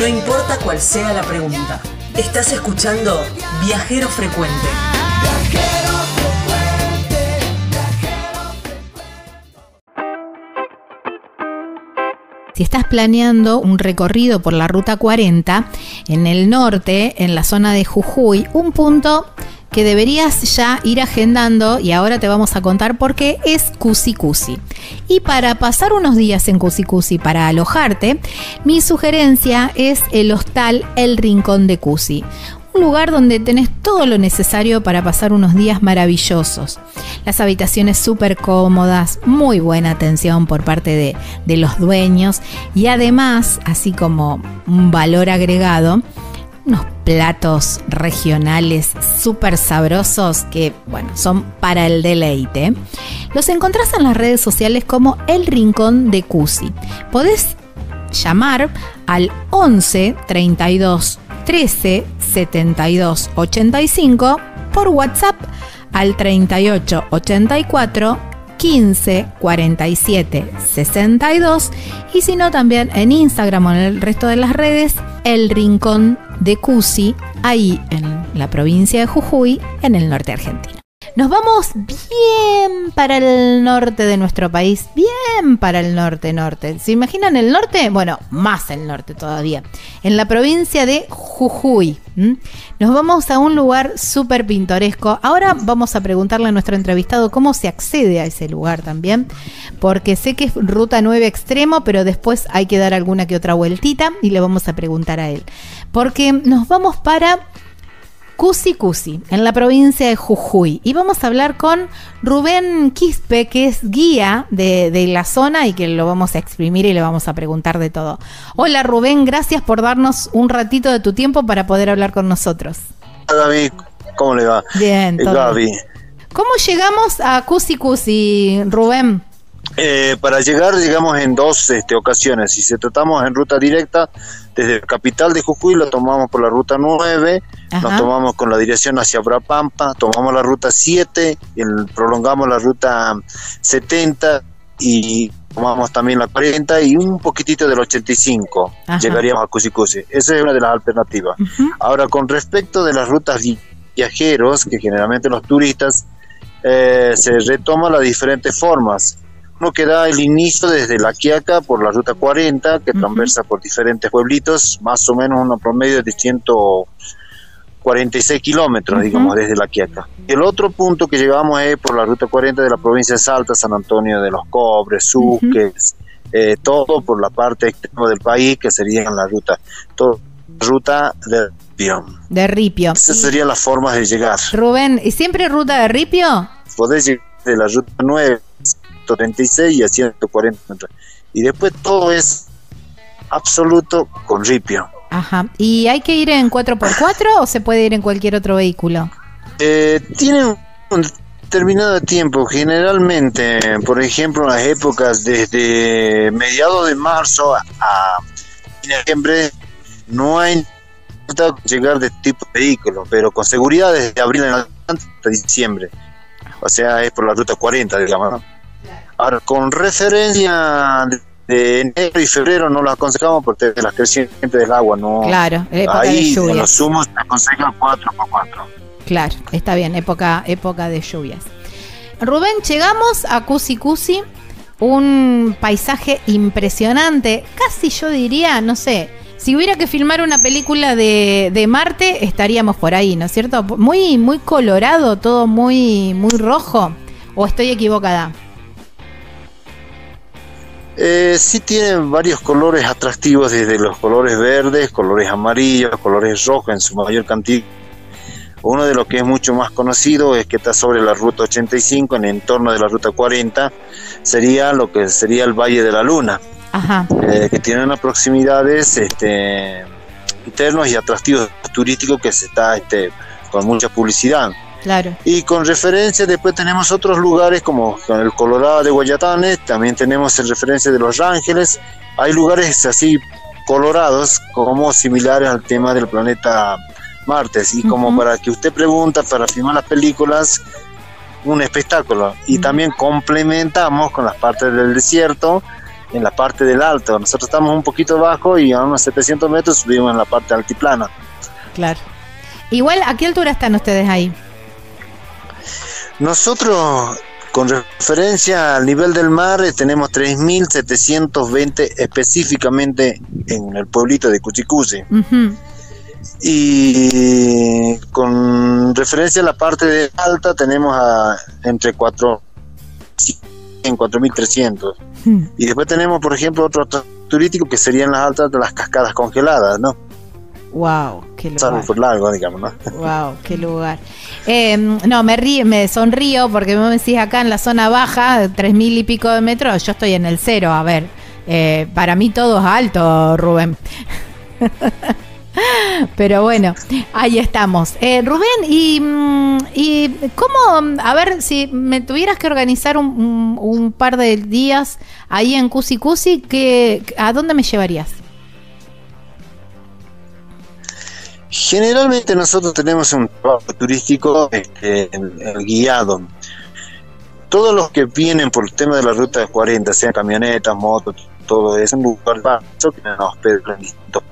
No importa cuál sea la pregunta. Estás escuchando Viajero Frecuente. Si estás planeando un recorrido por la Ruta 40 en el norte, en la zona de Jujuy, un punto que deberías ya ir agendando y ahora te vamos a contar por qué es Cusi Cusi. Y para pasar unos días en Cusi Cusi para alojarte, mi sugerencia es el hostal El Rincón de Cusi. Un lugar donde tenés todo lo necesario para pasar unos días maravillosos. Las habitaciones súper cómodas, muy buena atención por parte de, de los dueños y además, así como un valor agregado, unos platos regionales súper sabrosos que, bueno, son para el deleite. Los encontrás en las redes sociales como El Rincón de Cusi. Podés llamar al 11 32 13 72 85 por WhatsApp al 38 84 15 47 62 y si no también en Instagram o en el resto de las redes El Rincón de Cusi, ahí en la provincia de Jujuy, en el norte argentino. Nos vamos bien para el norte de nuestro país, bien para el norte norte. ¿Se imaginan el norte? Bueno, más el norte todavía. En la provincia de Jujuy. Nos vamos a un lugar súper pintoresco. Ahora vamos a preguntarle a nuestro entrevistado cómo se accede a ese lugar también, porque sé que es ruta 9 extremo, pero después hay que dar alguna que otra vueltita y le vamos a preguntar a él. Porque nos vamos para Cusi Cusi, en la provincia de Jujuy. Y vamos a hablar con Rubén Quispe, que es guía de, la zona y que lo vamos a exprimir y le vamos a preguntar de todo. Hola Rubén, gracias por darnos un ratito de tu tiempo para poder hablar con nosotros. Hola Gaby, ¿cómo le va? Bien, eh, todo Gaby. ¿Cómo llegamos a Cusi Cusi, Rubén? Eh, para llegar llegamos en dos este, ocasiones. Si se tratamos en ruta directa, desde el capital de Jujuy lo tomamos por la ruta 9, nos tomamos con la dirección hacia Brapampa, tomamos la ruta 7, y prolongamos la ruta 70 y tomamos también la 40 y un poquitito del 85. Llegaríamos a Cusicusi. Esa es una de las alternativas. Ahora, con respecto de las rutas viajeros, que generalmente los turistas, eh, se retoma las diferentes formas uno que da el inicio desde La Quiaca por la ruta 40, que transversa por diferentes pueblitos, más o menos un promedio de 146 kilómetros, digamos, desde La Quiaca. El otro punto que llegamos es por la ruta 40 de la provincia de Salta, San Antonio de los Cobres, Suques, eh, todo por la parte del país, que sería la ruta, todo, ruta de Ripio. De Ripio. Esas serían las formas de llegar. Rubén, ¿y siempre ruta de Ripio? Podés llegar de la ruta 9 136 y a 140 Y después todo es absoluto con ripio. Ajá. ¿Y hay que ir en 4x4 o se puede ir en cualquier otro vehículo? Eh, tienen un determinado tiempo. Generalmente, por ejemplo, en las épocas desde mediados de marzo a diciembre, no hay llegar de tipo de vehículo, pero con seguridad desde abril en adelante hasta diciembre. O sea, es por la ruta 40, digamos. Ahora, con referencia enero y febrero no lo aconsejamos porque las crecientes del agua no. Claro, época ahí, de los sumos se aconsejan 4 por 4. Claro, está bien, época, época de lluvias. Rubén, llegamos a Cusi Cusi, un paisaje impresionante, casi yo diría, no sé, si hubiera que filmar una película de, de, Marte, estaríamos por ahí, ¿no es cierto? Muy, muy colorado, todo muy, muy rojo. ¿O estoy equivocada? Eh, sí tiene varios colores atractivos, desde los colores verdes, colores amarillos, colores rojos en su mayor cantidad. Uno de los que es mucho más conocido es que está sobre la ruta 85, en el entorno de la ruta 40, sería lo que sería el Valle de la Luna, eh, que tiene unas proximidades este, internos y atractivos turísticos que se está este, con mucha publicidad. Claro. Y con referencia, después tenemos otros lugares como el Colorado de Guayatanes, también tenemos en referencia de Los Ángeles. Hay lugares así colorados como similares al tema del planeta Marte. Y como para que usted pregunta, para filmar las películas, un espectáculo. Y también complementamos con las partes del desierto en la parte del alto. Nosotros estamos un poquito bajo y a unos 700 metros subimos en la parte altiplana. Claro. Igual, ¿a qué altura están ustedes ahí? Nosotros, con referencia al nivel del mar, eh, tenemos 3.720 específicamente en el pueblito de Cuchicusi. Y con referencia a la parte de alta, tenemos a entre 4 en 4.300. Y después tenemos, por ejemplo, otro turístico que serían las altas de las cascadas congeladas, ¿no? Wow, qué lugar. por largo, digamos, ¿no? Wow, qué lugar. Eh, no, me río, me sonrío porque me decís acá en la zona baja, tres mil y pico de metros, yo estoy en el cero. A ver, eh, para mí todo es alto, Rubén. Pero bueno, ahí estamos. Eh, Rubén, y, mm, y, cómo, a ver, si me tuvieras que organizar un, un, par de días ahí en Cusi Cusi, ¿a dónde me llevarías? Generalmente nosotros tenemos un trabajo turístico este, guiado. Todos los que vienen por el tema de la ruta de 40, sean camionetas, motos, todo eso, un lugar paso que nos hospedan distintos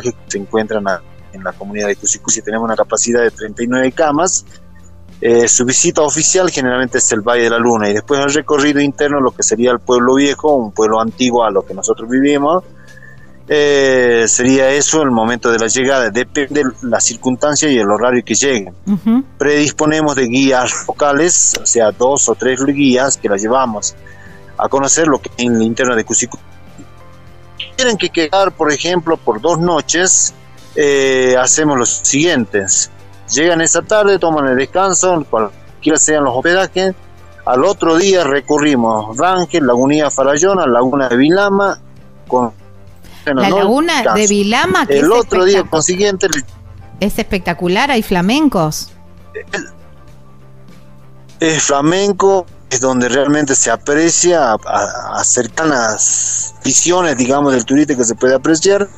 que se encuentran en la comunidad de Cusicusi. Tenemos una capacidad de 39 camas. Eh, su visita oficial generalmente es el Valle de la Luna y después el recorrido interno, lo que sería el pueblo viejo, un pueblo antiguo a lo que nosotros vivimos. Eh, sería eso el momento de la llegada, depende de la circunstancia y el horario que lleguen. Predisponemos de guías locales, o sea, dos o tres guías que las llevamos a conocer lo que en el interno de Cusicusi tienen que quedar, por ejemplo, por dos noches, eh, hacemos los siguientes. Llegan esa tarde, toman el descanso, cualquiera sean los hospedajes. Al otro día recorrimos Rangel, Lagunilla Farallona, Laguna de Vilama. Con, la Laguna de Vilama, que El otro día consiguiente... Es espectacular, hay flamencos. Es flamenco, es donde realmente se aprecia a, cercanas visiones, digamos, del turista que se puede apreciar.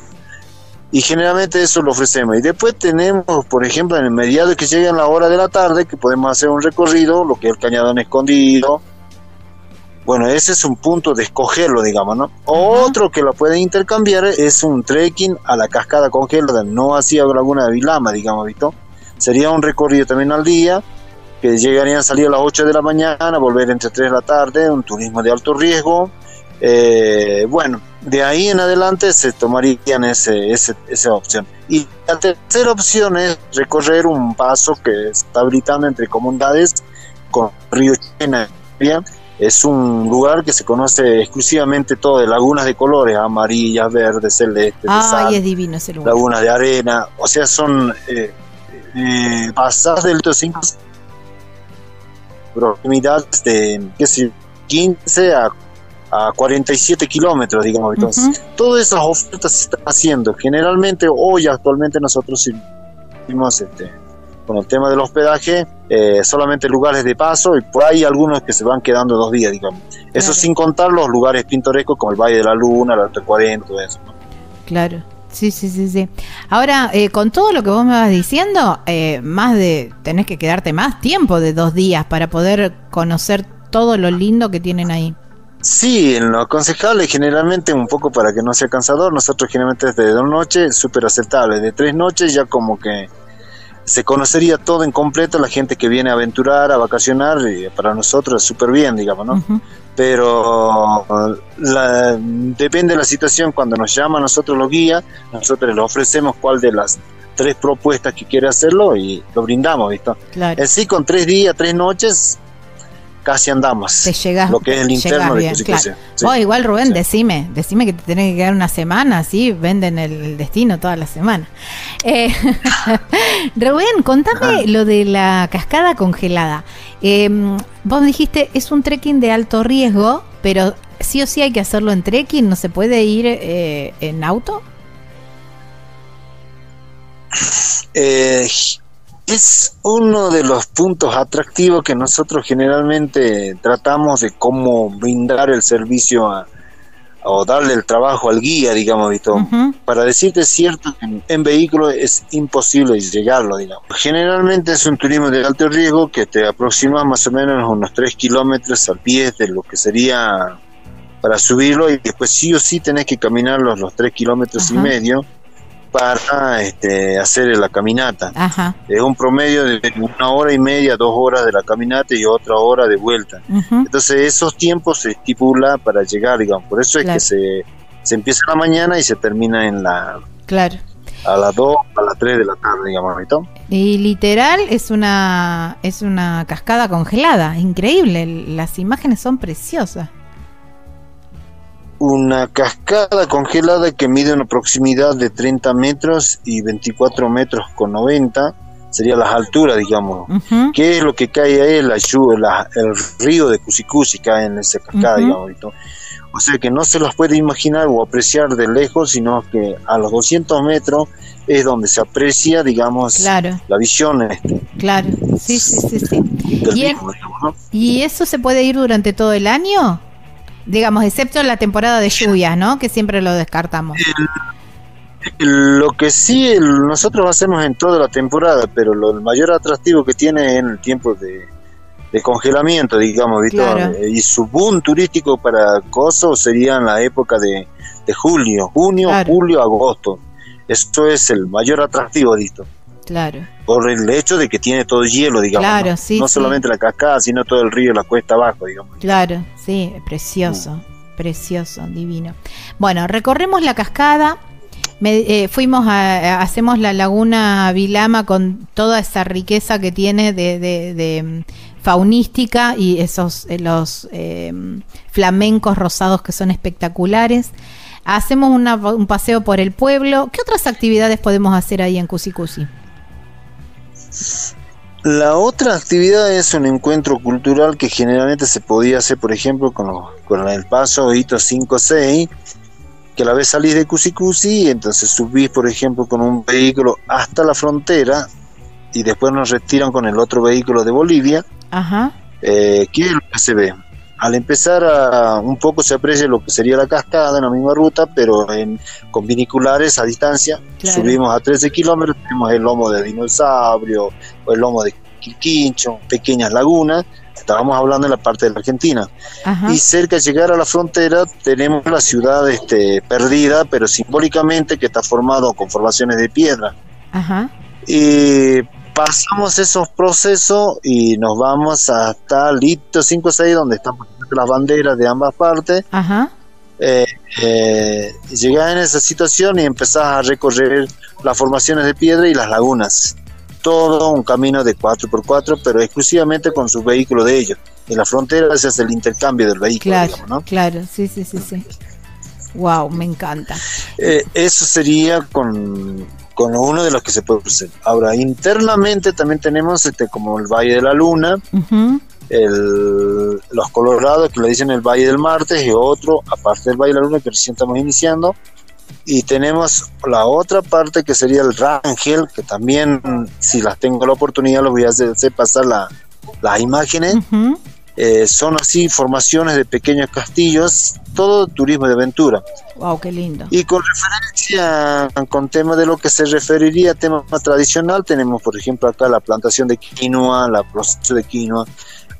Y generalmente eso lo ofrecemos. Y después tenemos, por ejemplo, en el mediado que llega en la hora de la tarde, que podemos hacer un recorrido, lo que es el cañadón escondido. Bueno, ese es un punto de escogerlo, digamos, ¿no? Otro que lo pueden intercambiar es un trekking a la cascada congelada, no hacia Laguna de Vilama, digamos, ¿visto? Sería un recorrido también al día, que llegarían a salir a las 8 de la mañana, volver entre 3 de la tarde, un turismo de alto riesgo. Eh, bueno, de ahí en adelante se tomarían ese, esa opción. Y la tercera opción es recorrer un paso que está habilitando entre comunidades con Río Chena. Es un lugar que se conoce exclusivamente todo de lagunas de colores, amarillas, verdes, celestes. Ay, es divino ese lugar. Lagunas de arena, o sea, son eh, eh, pasadas del 5 proximidades de qué sé, 15 a, a 47 kilómetros, digamos. Entonces, todas esas ofertas se están haciendo. Generalmente, hoy, actualmente, nosotros seguimos este, con el tema del hospedaje, eh, solamente lugares de paso y por ahí algunos que se van quedando dos días, digamos. Eso sin contar los lugares pintorescos como el Valle de la Luna, el Alto 40, todo eso. Claro. Sí, sí, sí, sí. Ahora, eh, con todo lo que vos me vas diciendo, eh, más de, tenés que quedarte más tiempo de dos días para poder conocer todo lo lindo que tienen ahí. Sí, en lo aconsejable generalmente un poco para que no sea cansador, nosotros generalmente desde de dos noches súper aceptable, de tres noches ya como que se conocería todo en completo la gente que viene a aventurar, a vacacionar, y para nosotros es súper bien, digamos, ¿no? Pero depende de la situación, cuando nos llama a nosotros los guías, nosotros le ofrecemos cuál de las tres propuestas que quiere hacerlo y lo brindamos, ¿visto? Claro. Así con tres días, tres noches, casi andamos. Te llegas, lo que es el interno de claro. igual Rubén, decime, decime que te tenés que quedar una semana, así venden el, destino toda la semana. Eh, Rubén, contame lo de la cascada congelada. Em, vos dijiste, es un trekking de alto riesgo, pero sí o sí hay que hacerlo en trekking, ¿no se puede ir eh, en auto? Eh, es uno de los puntos atractivos que nosotros generalmente tratamos de cómo brindar el servicio o darle el trabajo al guía, digamos, y Para decirte cierto, en, vehículo es imposible llegarlo, digamos. Generalmente es un turismo de alto riesgo que te aproxima más o menos unos 3 kilómetros al pie de lo que sería para subirlo y después sí o sí tenés que caminar los, los tres kilómetros y medio para este, hacer la caminata. Es un promedio de una hora y media, dos horas de la caminata y otra hora de vuelta. Entonces esos tiempos se estipula para llegar, digamos. Por eso es que se, se empieza en la mañana y se termina en la... Claro. A las 2, a las 3 de la tarde, digamos, Y literal es una, es una cascada congelada, increíble, las imágenes son preciosas una cascada congelada que mide una proximidad de 30 metros y 24 metros con 90, sería las alturas, digamos. ¿Qué es lo que cae ahí? La, la, el río de Cusicusi cae en esa cascada, digamos. O sea que no se las puede imaginar o apreciar de lejos, sino que a los 200 metros es donde se aprecia, digamos, la visión. Este, claro, sí, sí, sí. sí. ¿Y, ¿Y eso se puede ir durante todo el año? Digamos, excepto en la temporada de lluvias, ¿no? Que siempre lo descartamos. lo que sí nosotros hacemos en toda la temporada, pero lo, el mayor atractivo que tiene es en el tiempo de, congelamiento, digamos, Y su boom turístico para Coso sería en la época de, julio, junio, julio, agosto. Esto es el mayor atractivo, ¿visto? Claro. Por el hecho de que tiene todo hielo, digamos. Claro, sí, no solamente la cascada, sino todo el río, la cuesta abajo, digamos. Claro, sí, precioso, mm. precioso, divino. Bueno, recorremos la cascada. Eh, fuimos a, hacemos la laguna Vilama con toda esa riqueza que tiene de, mm, faunística y esos eh, los em, flamencos rosados que son espectaculares. Hacemos un paseo por el pueblo. ¿Qué otras actividades podemos hacer ahí en Cusicusi? La otra actividad es un encuentro cultural que generalmente se podía hacer, por ejemplo, con, con el paso Hito 5-6, que a la vez salís de Cusicusi y entonces subís, por ejemplo, con un vehículo hasta la frontera y después nos retiran con el otro vehículo de Bolivia. Ajá. Eh, ¿Qué es lo que se ve? Al empezar a, un poco se aprecia lo que sería la cascada en la misma ruta, pero en, con viniculares a distancia. Subimos a 13 kilómetros, tenemos el lomo de dinosaurio o el lomo de quilquincho, pequeñas lagunas. Estábamos hablando en la parte de la Argentina. Y cerca de llegar a la frontera tenemos la ciudad este, perdida, pero simbólicamente que está formado con formaciones de piedra. Ajá. Y pasamos esos procesos y nos vamos hasta Lito 56, donde están las banderas de ambas partes. Ajá. Eh, eh, llegás en esa situación y empezás a recorrer las formaciones de piedra y las lagunas. Todo un camino de 4x4, pero exclusivamente con su vehículo de ellos. En la frontera se hace el intercambio del vehículo. Claro, ¿no? claro, sí, sí, sí, sí. Wow, me encanta. Eh, eso sería con, con uno de los que se puede ofrecer. Ahora, internamente también tenemos este como el Valle de la Luna, el, los Colorados que le dicen el Valle del Martes y otro, aparte del Valle de la Luna que recién estamos iniciando. Y tenemos la otra parte que sería el Rangel, que también, si las tengo la oportunidad, los voy a hacer, pasar la, las imágenes. Eh, son así formaciones de pequeños castillos, todo turismo de aventura. Wow, qué lindo. Y con referencia con tema de lo que se referiría a tema tradicional, tenemos por ejemplo acá la plantación de quinoa, la proceso de quinoa,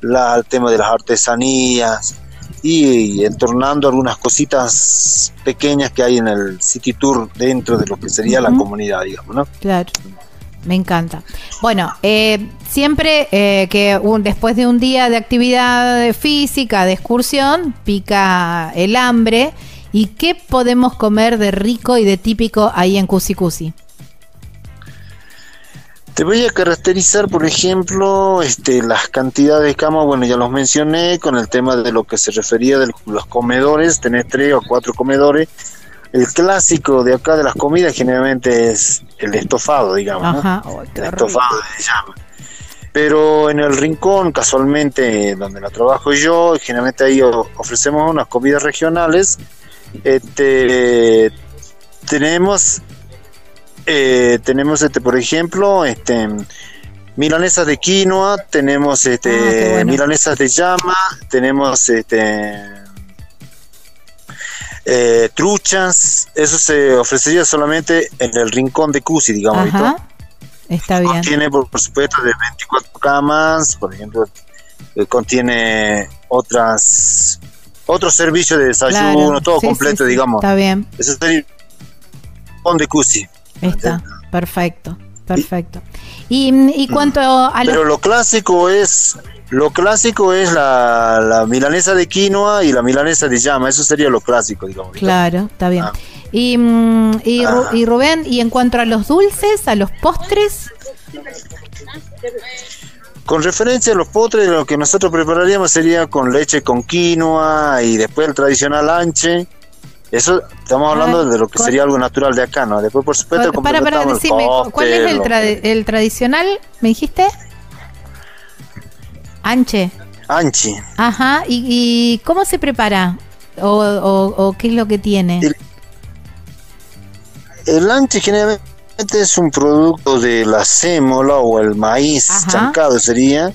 la, el tema de las artesanías y, entornando algunas cositas pequeñas que hay en el City Tour dentro de lo que sería la comunidad, digamos, ¿no? Claro. Me encanta. Bueno, eh, siempre eh, que después de un día de actividad física, de excursión, pica el hambre. ¿Y qué podemos comer de rico y de típico ahí en Cusicusi? Te voy a caracterizar, por ejemplo, este, las cantidades de camas, bueno, ya los mencioné con el tema de lo que se refería de los comedores, tenés tres o cuatro comedores, el clásico de acá de las comidas generalmente es el estofado, digamos. el estofado se llama. Pero en el rincón, casualmente, donde la trabajo yo, generalmente ahí ofrecemos unas comidas regionales. Este, tenemos, eh, tenemos este, por ejemplo, este, milanesas de quinoa, tenemos este, ah, milanesas de llama, tenemos este eh, truchas, eso se ofrecería solamente en el rincón de Cusi, digamos. Está bien. Contiene, por, supuesto, de 24 camas, por ejemplo, eh, contiene otras otro servicio de desayuno, todo completo, digamos. Está bien. Eso sería de Cusi. Está, perfecto, perfecto. Y, y cuanto a Pero lo clásico es lo clásico es la, la, milanesa de quinoa y la milanesa de llama, eso sería lo clásico, digamos. Claro, está bien. Ah. Y, mm, y, ah. y, Rubén, y en cuanto a los dulces, a los postres. Con referencia a los postres, lo que nosotros prepararíamos sería con leche con quinoa y después el tradicional anche. Eso estamos hablando de lo que sería algo natural de acá, ¿no? Después, por supuesto, para, para, decime, ¿cuál es el, el tradicional? ¿Me dijiste? Anche. Anchi. Ajá, ¿y, cómo se prepara? O, qué es lo que tiene? El, anche generalmente es un producto de la sémola o el maíz chancado sería.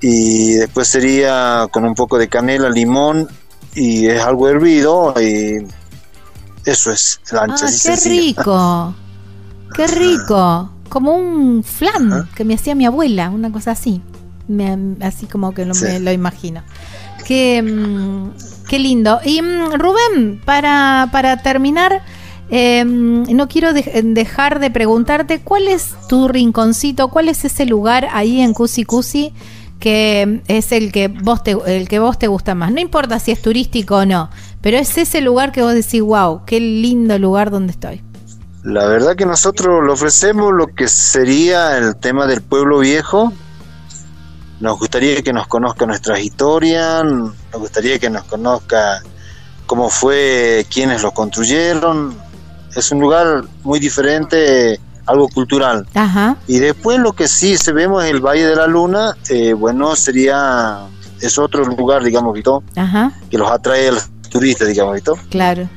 Y después sería con un poco de canela, limón y es algo hervido y eso es el anche. Ah, qué rico, qué rico, como un flan que me hacía mi abuela, una cosa así así como que lo, me lo imagino. Qué, mm, qué lindo. Y mm, Rubén, para, para terminar, em, no quiero dejar de preguntarte cuál es tu rinconcito, cuál es ese lugar ahí en Cusi Cusi que es el que vos te, el que vos te gusta más. No importa si es turístico o no, pero es ese lugar que vos decís, wow, qué lindo lugar donde estoy. La verdad que nosotros le ofrecemos lo que sería el tema del pueblo viejo, nos gustaría que nos conozca nuestra historia, nos gustaría que nos conozca cómo fue, quienes lo construyeron. Es un lugar muy diferente, algo cultural. Y después lo que sí se vemos el Valle de la Luna, eh, bueno, sería, es otro lugar, digamos, que los atrae a los turistas, digamos, ¿vito? Claro,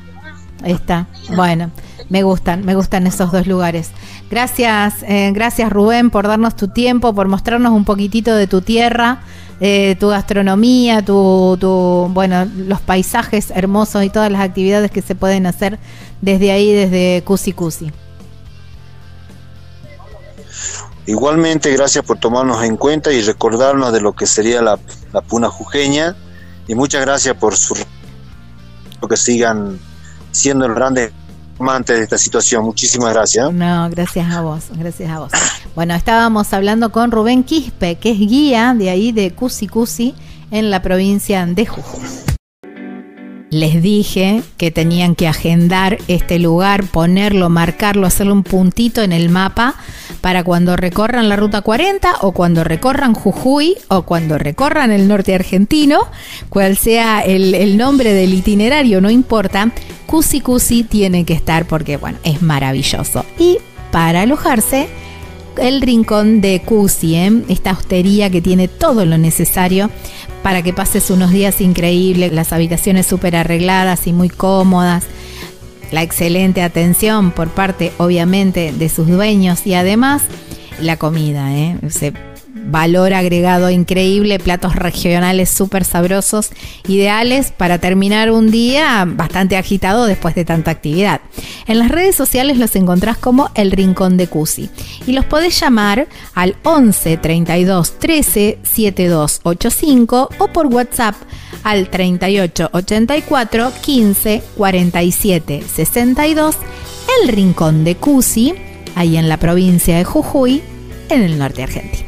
ahí está. Bueno, me gustan, me gustan esos dos lugares. Gracias, eh, gracias Rubén por darnos tu tiempo, por mostrarnos un poquitito de tu tierra, eh, tu gastronomía, tu, tu, bueno, los paisajes hermosos y todas las actividades que se pueden hacer desde ahí, desde Cusi Cusi. Igualmente, gracias por tomarnos en cuenta y recordarnos de lo que sería la, la puna jujeña y muchas gracias por su que sigan siendo el de esta situación. Muchísimas gracias. No, gracias a vos, gracias a vos. Bueno, estábamos hablando con Rubén Quispe, que es guía de ahí de Cusi Cusi en la provincia de Jujuy. Les dije que tenían que agendar este lugar, ponerlo, marcarlo, hacerle un puntito en el mapa para cuando recorran la ruta 40 o cuando recorran Jujuy o cuando recorran el norte argentino, cual sea el, el nombre del itinerario, no importa, Cusi Cusi tiene que estar porque, bueno, es maravilloso. Y para alojarse, el rincón de Cusi, ¿eh? esta hostería que tiene todo lo necesario para que pases unos días increíbles, las habitaciones súper arregladas y muy cómodas, la excelente atención por parte obviamente de sus dueños y además la comida, ¿eh? Valor agregado increíble, platos regionales súper sabrosos, ideales para terminar un día bastante agitado después de tanta actividad. En las redes sociales los encontrás como El Rincón de Cusi y los podés llamar al 11 32 13 7285 o por WhatsApp al 38 84 15 47 62 El Rincón de Cusi, ahí en la provincia de Jujuy, en el norte argentino.